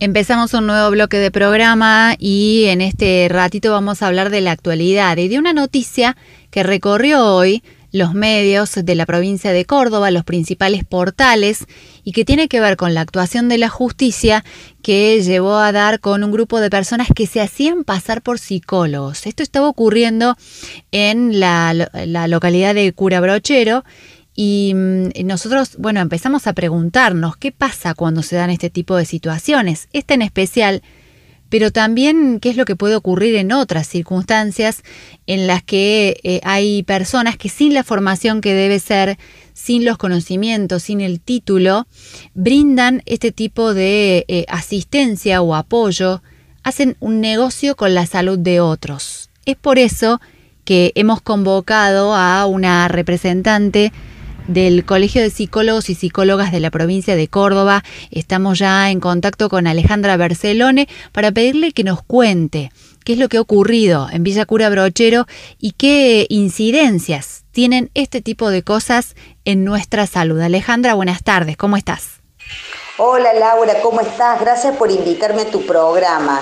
Empezamos un nuevo bloque de programa y en este ratito vamos a hablar de la actualidad y de una noticia que recorrió hoy los medios de la provincia de Córdoba, los principales portales, y que tiene que ver con la actuación de la justicia que llevó a dar con un grupo de personas que se hacían pasar por psicólogos. Esto estaba ocurriendo en la, la localidad de Cura Brochero y mm, nosotros, bueno, empezamos a preguntarnos qué pasa cuando se dan este tipo de situaciones, esta en especial, pero también qué es lo que puede ocurrir en otras circunstancias en las que eh, hay personas que sin la formación que debe ser, sin los conocimientos, sin el título, brindan este tipo de eh, asistencia o apoyo, hacen un negocio con la salud de otros. Es por eso que hemos convocado a una representante del Colegio de Psicólogos y Psicólogas de la provincia de Córdoba. Estamos ya en contacto con Alejandra Barcelone para pedirle que nos cuente qué es lo que ha ocurrido en Villa Cura Brochero y qué incidencias tienen este tipo de cosas en nuestra salud. Alejandra, buenas tardes, ¿cómo estás? Hola Laura, ¿cómo estás? Gracias por invitarme a tu programa.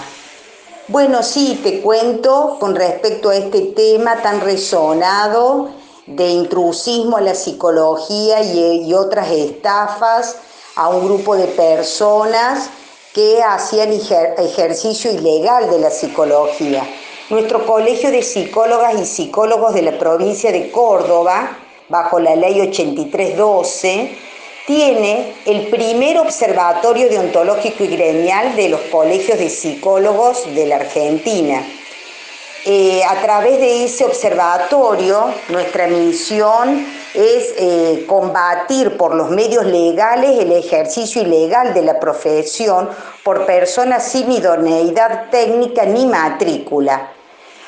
Bueno, sí, te cuento con respecto a este tema tan resonado de intrusismo a la psicología y, otras estafas a un grupo de personas que hacían ejercicio ilegal de la psicología. Nuestro Colegio de Psicólogas y Psicólogos de la provincia de Córdoba, bajo la ley 8312, tiene el primer observatorio deontológico y gremial de los colegios de psicólogos de la Argentina. Eh, a través de ese observatorio, nuestra misión es eh, combatir por los medios legales el ejercicio ilegal de la profesión por personas sin idoneidad técnica ni matrícula.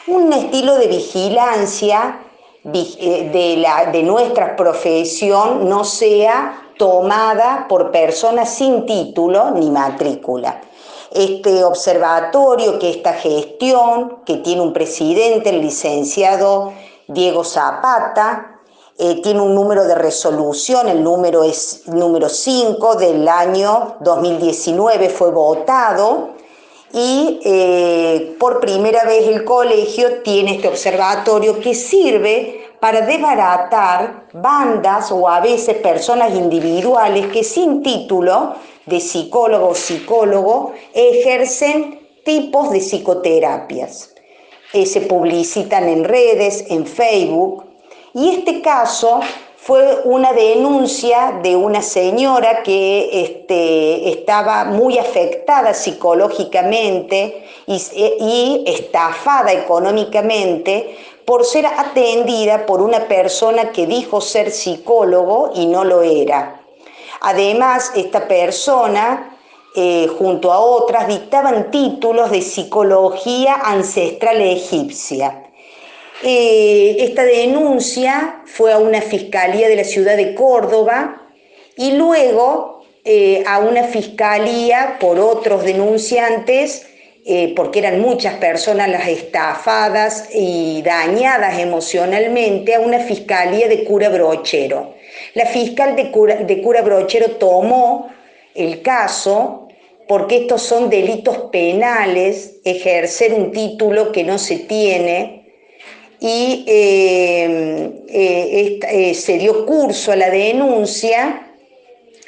Un estilo de vigilancia eh, de, de nuestra profesión no sea tomada por personas sin título ni matrícula este observatorio, que esta gestión, que tiene un presidente, el licenciado Diego Zapata, eh, tiene un número de resolución, el número es número 5 del año 2019, fue votado y eh, por primera vez el colegio tiene este observatorio que sirve para desbaratar bandas o a veces personas individuales que sin título de psicólogo o psicólogo ejercen tipos de psicoterapias. Se publicitan en redes, en Facebook, y este caso fue una denuncia de una señora que este, estaba muy afectada psicológicamente y, estafada económicamente por ser atendida por una persona que dijo ser psicólogo y no lo era. Además, esta persona, eh, junto a otras, dictaban títulos de psicología ancestral egipcia. Eh, esta denuncia fue a una fiscalía de la ciudad de Córdoba y luego eh, a una fiscalía por otros denunciantes, porque eran muchas personas las estafadas y dañadas emocionalmente, a una fiscalía de cura brochero. La fiscal de cura, Brochero tomó el caso porque estos son delitos penales, ejercer un título que no se tiene, y eh, eh, eh, se dio curso a la denuncia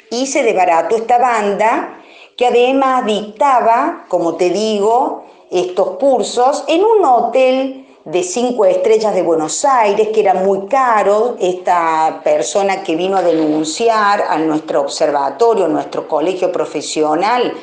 y se desbarató esta banda que además dictaba, como te digo, estos cursos en un hotel de cinco estrellas de Buenos Aires, que era muy caro. Esta persona que vino a denunciar a nuestro observatorio, nuestro colegio profesional,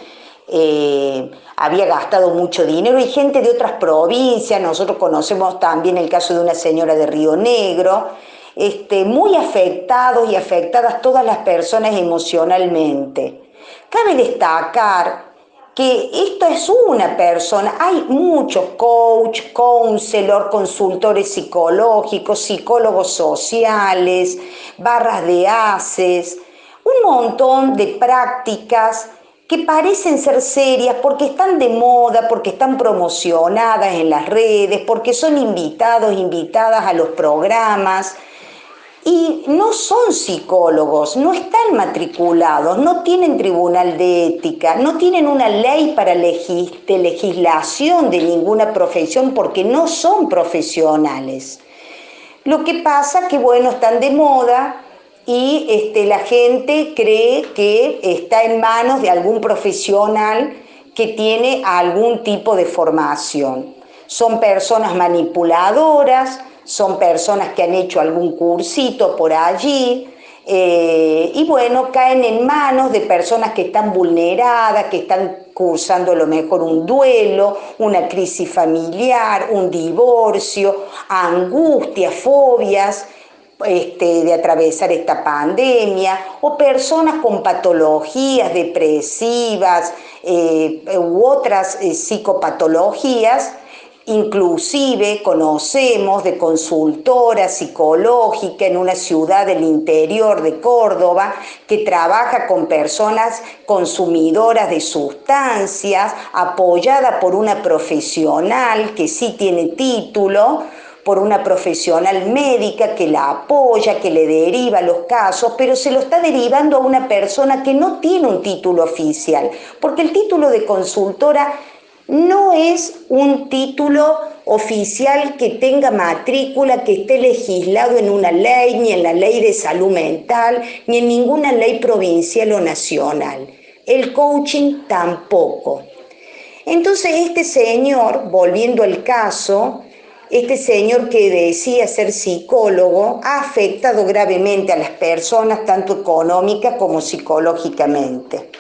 eh, había gastado mucho dinero y gente de otras provincias, nosotros conocemos también el caso de una señora de Río Negro, este, muy afectados y afectadas todas las personas emocionalmente. Cabe destacar que esto es una persona. Hay muchos coach, counselor, consultores psicológicos, psicólogos sociales, barras de haces, un montón de prácticas que parecen ser serias porque están de moda, porque están promocionadas en las redes, porque son invitados, invitadas a los programas, y no son psicólogos, no están matriculados, no tienen tribunal de ética, no tienen una ley para de legislación de ninguna profesión porque no son profesionales. Lo que pasa que, bueno, están de moda y este, la gente cree que está en manos de algún profesional que tiene algún tipo de formación. Son personas manipuladoras, son personas que han hecho algún cursito por allí, eh, y bueno, caen en manos de personas que están vulneradas, que están cursando a lo mejor un duelo, una crisis familiar, un divorcio, angustia, fobias. Este, de atravesar esta pandemia, o personas con patologías depresivas eh, u otras eh, psicopatologías Inclusive conocemos de consultora psicológica en una ciudad del interior de Córdoba que trabaja con personas consumidoras de sustancias, apoyada por una profesional que sí tiene título, por una profesional médica que la apoya, que le deriva los casos, pero se lo está derivando a una persona que no tiene un título oficial, porque el título de consultora no es un título oficial que tenga matrícula, que esté legislado en una ley, ni en la ley de salud mental, ni en ninguna ley provincial o nacional. El coaching tampoco. Entonces este señor, volviendo al caso, este señor que decía ser psicólogo ha afectado gravemente a las personas, tanto económica como psicológicamente.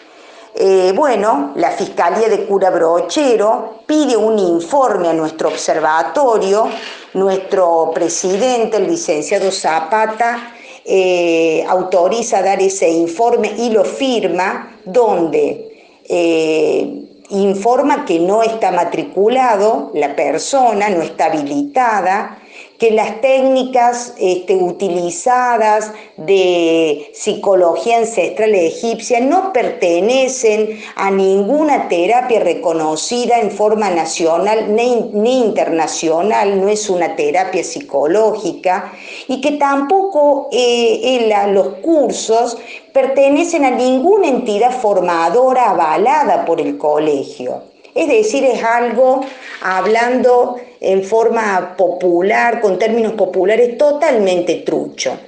Eh, bueno, la Fiscalía de Cura Brochero pide un informe a nuestro observatorio, nuestro presidente, el licenciado Zapata, eh, autoriza dar ese informe y lo firma, donde eh, informa que no está matriculado la persona, no está habilitada, que las técnicas este, utilizadas de psicología ancestral egipcia no pertenecen a ninguna terapia reconocida en forma nacional ni, internacional, no es una terapia psicológica, y que tampoco eh, los cursos pertenecen a ninguna entidad formadora avalada por el colegio. Es decir, es algo, hablando en forma popular, con términos populares, totalmente trucho.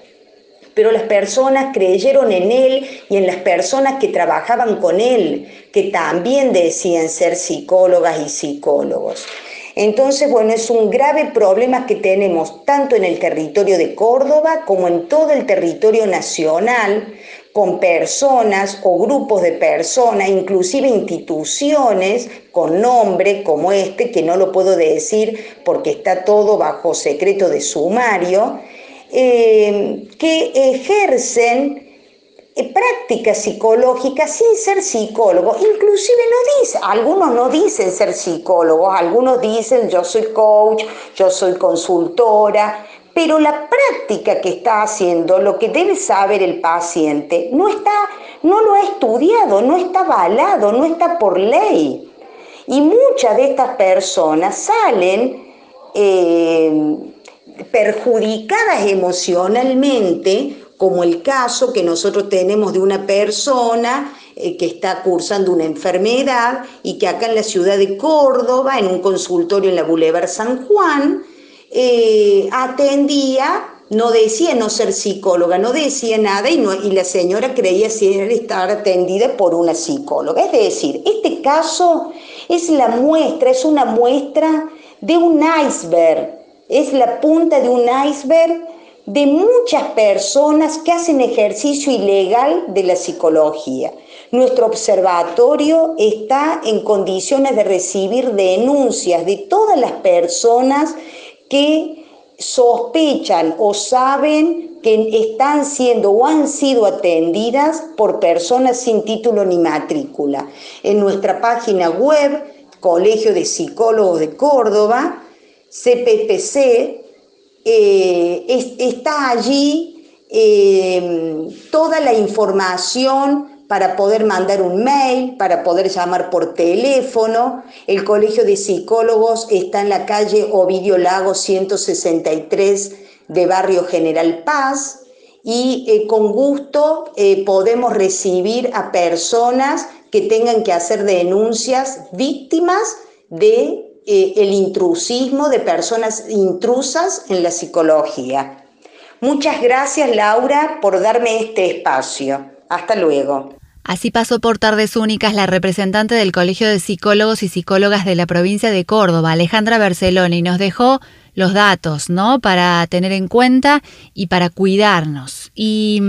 Pero las personas creyeron en él y en las personas que trabajaban con él, que también decían ser psicólogas y psicólogos. Entonces, bueno, es un grave problema que tenemos tanto en el territorio de Córdoba como en todo el territorio nacional, con personas o grupos de personas, inclusive instituciones con nombre como este, que no lo puedo decir porque está todo bajo secreto de sumario, eh, que ejercen eh, prácticas psicológicas sin ser psicólogos. Inclusive no dice, algunos no dicen ser psicólogos, algunos dicen yo soy coach, yo soy consultora, pero la práctica que está haciendo, lo que debe saber el paciente, no está, no lo ha estudiado, no está avalado, no está por ley. Y muchas de estas personas salen eh, perjudicadas emocionalmente, como el caso que nosotros tenemos de una persona eh, que está cursando una enfermedad y que acá en la ciudad de Córdoba, en un consultorio en la Boulevard San Juan, eh, atendía, no decía no ser psicóloga, no decía nada y, no, y la señora creía estar atendida por una psicóloga. Es decir, este caso es la muestra, es una muestra de un iceberg, es la punta de un iceberg de muchas personas que hacen ejercicio ilegal de la psicología. Nuestro observatorio está en condiciones de recibir denuncias de todas las personas que sospechan o saben que están siendo o han sido atendidas por personas sin título ni matrícula. En nuestra página web, Colegio de Psicólogos de Córdoba, CPPC, eh, está allí eh, toda la información para poder mandar un mail, para poder llamar por teléfono. El Colegio de Psicólogos está en la calle Ovidio Lago 163 de Barrio General Paz. y eh, con gusto eh, podemos recibir a personas que tengan que hacer denuncias víctimas de eh, el intrusismo de personas intrusas en la psicología. Muchas gracias Laura por darme este espacio. Hasta luego. Así pasó por tardes únicas la representante del Colegio de Psicólogos y Psicólogas de la provincia de Córdoba, Alejandra Barcelona, y nos dejó los datos, ¿no? Para tener en cuenta y para cuidarnos. Y,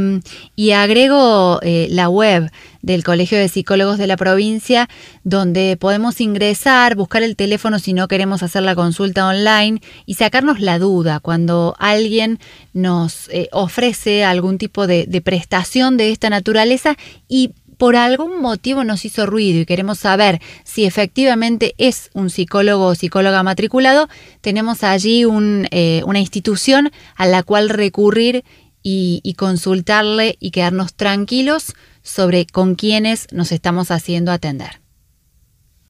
agrego eh, la web del Colegio de Psicólogos de la provincia, donde podemos ingresar, buscar el teléfono si no queremos hacer la consulta online y sacarnos la duda cuando alguien nos eh, ofrece algún tipo de, de prestación de esta naturaleza y por algún motivo nos hizo ruido y queremos saber si efectivamente es un psicólogo o psicóloga matriculado, tenemos allí eh, una institución a la cual recurrir y, y consultarle y quedarnos tranquilos sobre con quiénes nos estamos haciendo atender.